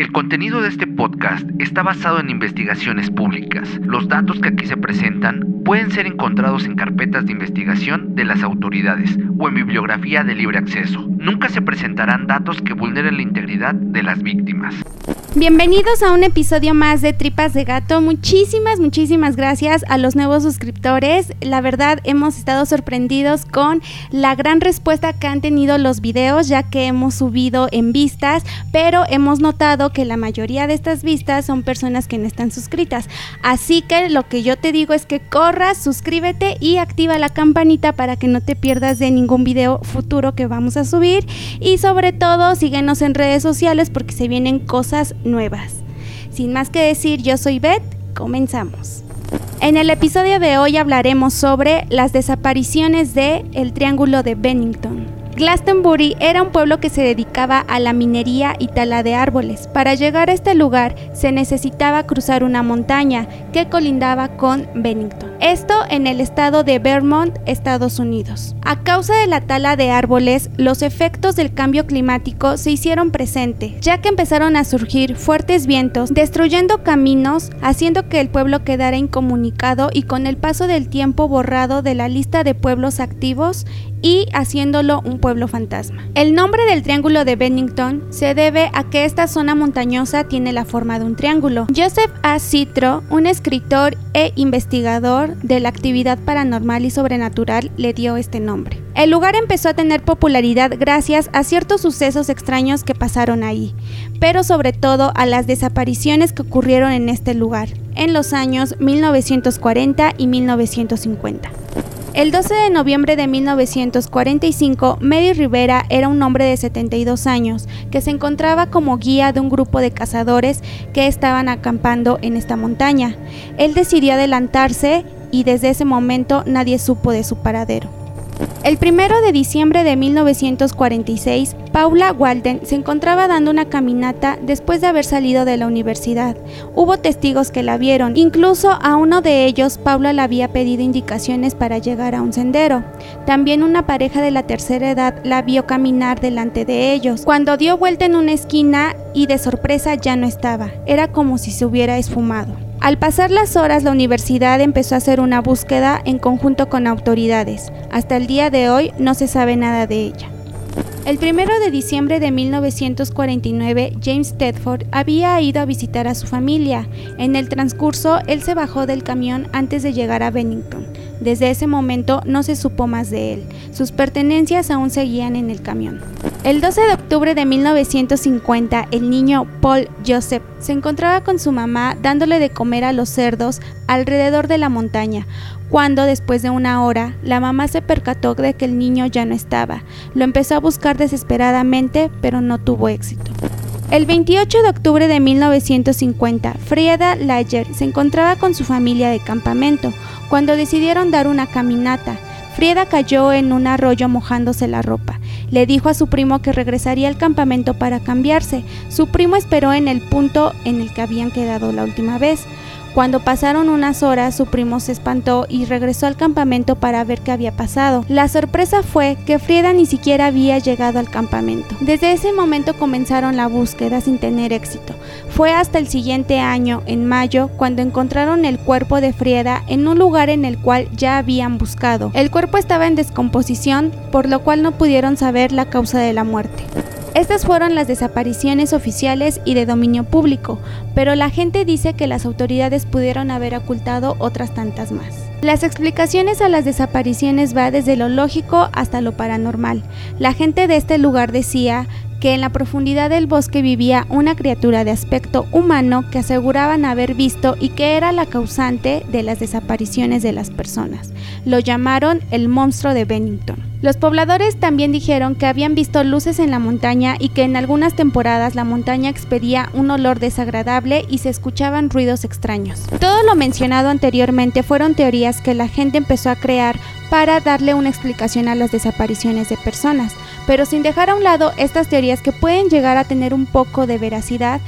El contenido de este podcast está basado en investigaciones públicas. Los datos que aquí se presentan pueden ser encontrados en carpetas de investigación de las autoridades o en bibliografía de libre acceso. Nunca se presentarán datos que vulneren la integridad de las víctimas. Bienvenidos a un episodio más de Tripas de Gato. Muchísimas, muchísimas gracias a los nuevos suscriptores. La verdad, hemos estado sorprendidos con la gran respuesta que han tenido los videos, ya que hemos subido en vistas, pero hemos notado que la mayoría de estas vistas son personas que no están suscritas. Así que lo que yo te digo es que corras, suscríbete y activa la campanita para que no te pierdas de ningún video futuro que vamos a subir. Y sobre todo, síguenos en redes sociales porque se vienen cosas nuevas. Sin más que decir, yo soy Beth, comenzamos. En el episodio de hoy hablaremos sobre las desapariciones de el Triángulo de Bennington. Glastonbury era un pueblo que se dedicaba a la minería y tala de árboles. Para llegar a este lugar se necesitaba cruzar una montaña que colindaba con Bennington. Esto en el estado de Vermont, Estados Unidos. A causa de la tala de árboles, los efectos del cambio climático se hicieron presentes, ya que empezaron a surgir fuertes vientos, destruyendo caminos, haciendo que el pueblo quedara incomunicado y con el paso del tiempo borrado de la lista de pueblos activos y haciéndolo un pueblo El nombre del triángulo de Bennington se debe a que esta zona montañosa tiene la forma de un triángulo. Joseph A. Citro, un escritor e investigador de la actividad paranormal y sobrenatural, le dio este nombre. El lugar empezó a tener popularidad gracias a ciertos sucesos extraños que pasaron ahí, pero sobre todo a las desapariciones que ocurrieron en este lugar en los años 1940 y 1950. El 12 de noviembre de 1945, Mary Rivera era un hombre de 72 años que se encontraba como guía de un grupo de cazadores que estaban acampando en esta montaña. Él decidió adelantarse y desde ese momento nadie supo de su paradero. El primero de diciembre de 1946, Paula Walden se encontraba dando una caminata después de haber salido de la universidad. Hubo testigos que la vieron, incluso a uno de ellos Paula le había pedido indicaciones para llegar a un sendero. También una pareja de la tercera edad la vio caminar delante de ellos. Cuando dio vuelta en una esquina y de sorpresa ya no estaba, era como si se hubiera esfumado. Al pasar las horas, la universidad empezó a hacer una búsqueda en conjunto con autoridades. Hasta el día de hoy no se sabe nada de ella. El 1 de diciembre de 1949, James Tedford había ido a visitar a su familia. En el transcurso, él se bajó del camión antes de llegar a Bennington. Desde ese momento no se supo más de él. Sus pertenencias aún seguían en el camión. El 12 de octubre de 1950, el niño Paul Joseph se encontraba con su mamá dándole de comer a los cerdos alrededor de la montaña, cuando después de una hora la mamá se percató de que el niño ya no estaba. Lo empezó a buscar desesperadamente, pero no tuvo éxito. El 28 de octubre de 1950, Frieda Lager se encontraba con su familia de campamento cuando decidieron dar una caminata. Frieda cayó en un arroyo mojándose la ropa. Le dijo a su primo que regresaría al campamento para cambiarse. Su primo esperó en el punto en el que habían quedado la última vez. Cuando pasaron unas horas, su primo se espantó y regresó al campamento para ver qué había pasado. La sorpresa fue que Frieda ni siquiera había llegado al campamento. Desde ese momento comenzaron la búsqueda sin tener éxito. Fue hasta el siguiente año, en mayo, cuando encontraron el cuerpo de Frieda en un lugar en el cual ya habían buscado. El cuerpo estaba en descomposición, por lo cual no pudieron saber la causa de la muerte. Estas fueron las desapariciones oficiales y de dominio público, pero la gente dice que las autoridades pudieron haber ocultado otras tantas más. Las explicaciones a las desapariciones va desde lo lógico hasta lo paranormal. La gente de este lugar decía que en la profundidad del bosque vivía una criatura de aspecto humano que aseguraban haber visto y que era la causante de las desapariciones de las personas. Lo llamaron el monstruo de Bennington. Los pobladores también dijeron que habían visto luces en la montaña y que en algunas temporadas la montaña expedía un olor desagradable y se escuchaban ruidos extraños. Todo lo mencionado anteriormente fueron teorías que la gente empezó a crear para darle una explicación a las desapariciones de personas, pero sin dejar a un lado estas teorías que pueden llegar a tener un poco de veracidad,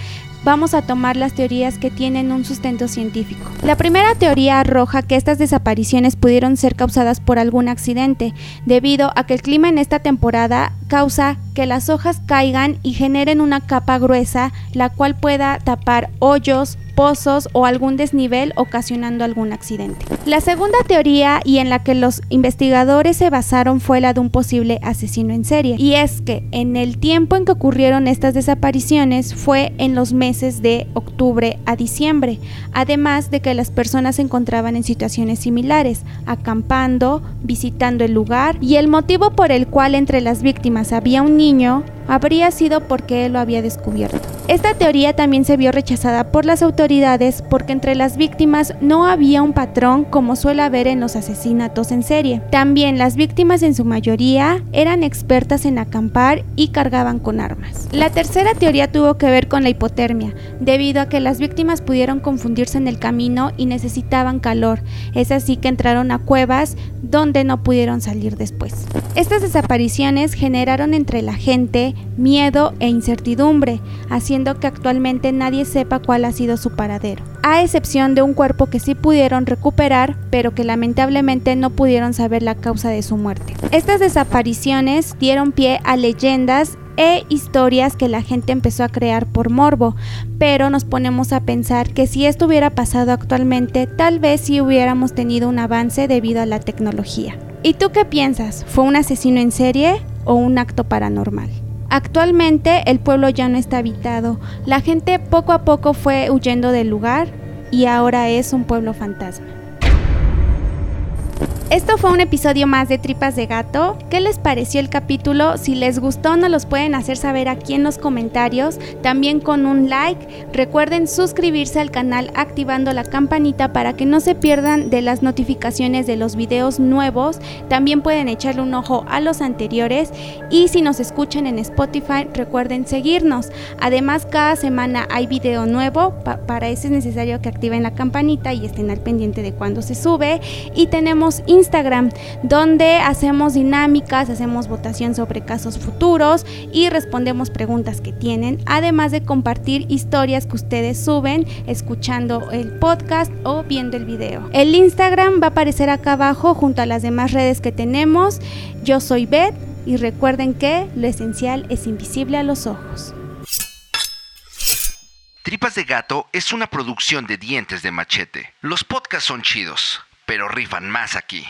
vamos a tomar las teorías que tienen un sustento científico. La primera teoría arroja que estas desapariciones pudieron ser causadas por algún accidente, debido a que el clima en esta temporada causa que las hojas caigan y generen una capa gruesa, la cual pueda tapar hoyos, pozos o algún desnivel ocasionando algún accidente. La segunda teoría y en la que los investigadores se basaron fue la de un posible asesino en serie y es que en el tiempo en que ocurrieron estas desapariciones fue en los meses de octubre a diciembre, además de que las personas se encontraban en situaciones similares, acampando, visitando el lugar y el motivo por el cual entre las víctimas había un niño habría sido porque él lo había descubierto. Esta teoría también se vio rechazada por las autoridades porque entre las víctimas no había un patrón como suele haber en los asesinatos en serie. También las víctimas en su mayoría eran expertas en acampar y cargaban con armas. La tercera teoría tuvo que ver con la hipotermia, debido a que las víctimas pudieron confundirse en el camino y necesitaban calor. Es así que entraron a cuevas donde no pudieron salir después. Estas desapariciones generaron entre la gente miedo e incertidumbre, haciendo que actualmente nadie sepa cuál ha sido su paradero, a excepción de un cuerpo que sí pudieron recuperar, pero que lamentablemente no pudieron saber la causa de su muerte. Estas desapariciones dieron pie a leyendas e historias que la gente empezó a crear por morbo, pero nos ponemos a pensar que si esto hubiera pasado actualmente, tal vez sí hubiéramos tenido un avance debido a la tecnología. ¿Y tú qué piensas? ¿Fue un asesino en serie o un acto paranormal? Actualmente el pueblo ya no está habitado. La gente poco a poco fue huyendo del lugar y ahora es un pueblo fantasma. Esto fue un episodio más de Tripas de Gato. ¿Qué les pareció el capítulo? Si les gustó, nos los pueden hacer saber aquí en los comentarios, también con un like. Recuerden suscribirse al canal activando la campanita para que no se pierdan de las notificaciones de los videos nuevos. También pueden echarle un ojo a los anteriores y si nos escuchan en Spotify, recuerden seguirnos. Además, cada semana hay video nuevo. para eso es necesario que activen la campanita y estén al pendiente de cuando se sube. Y tenemos Instagram, donde hacemos dinámicas, hacemos votación sobre casos futuros y respondemos preguntas que tienen, además de compartir historias que ustedes suben escuchando el podcast o viendo el video. El Instagram va a aparecer acá abajo junto a las demás redes que tenemos. Yo soy Beth y recuerden que lo esencial es invisible a los ojos. Tripas de Gato es una producción de dientes de machete. Los podcasts son chidos pero rifan más aquí.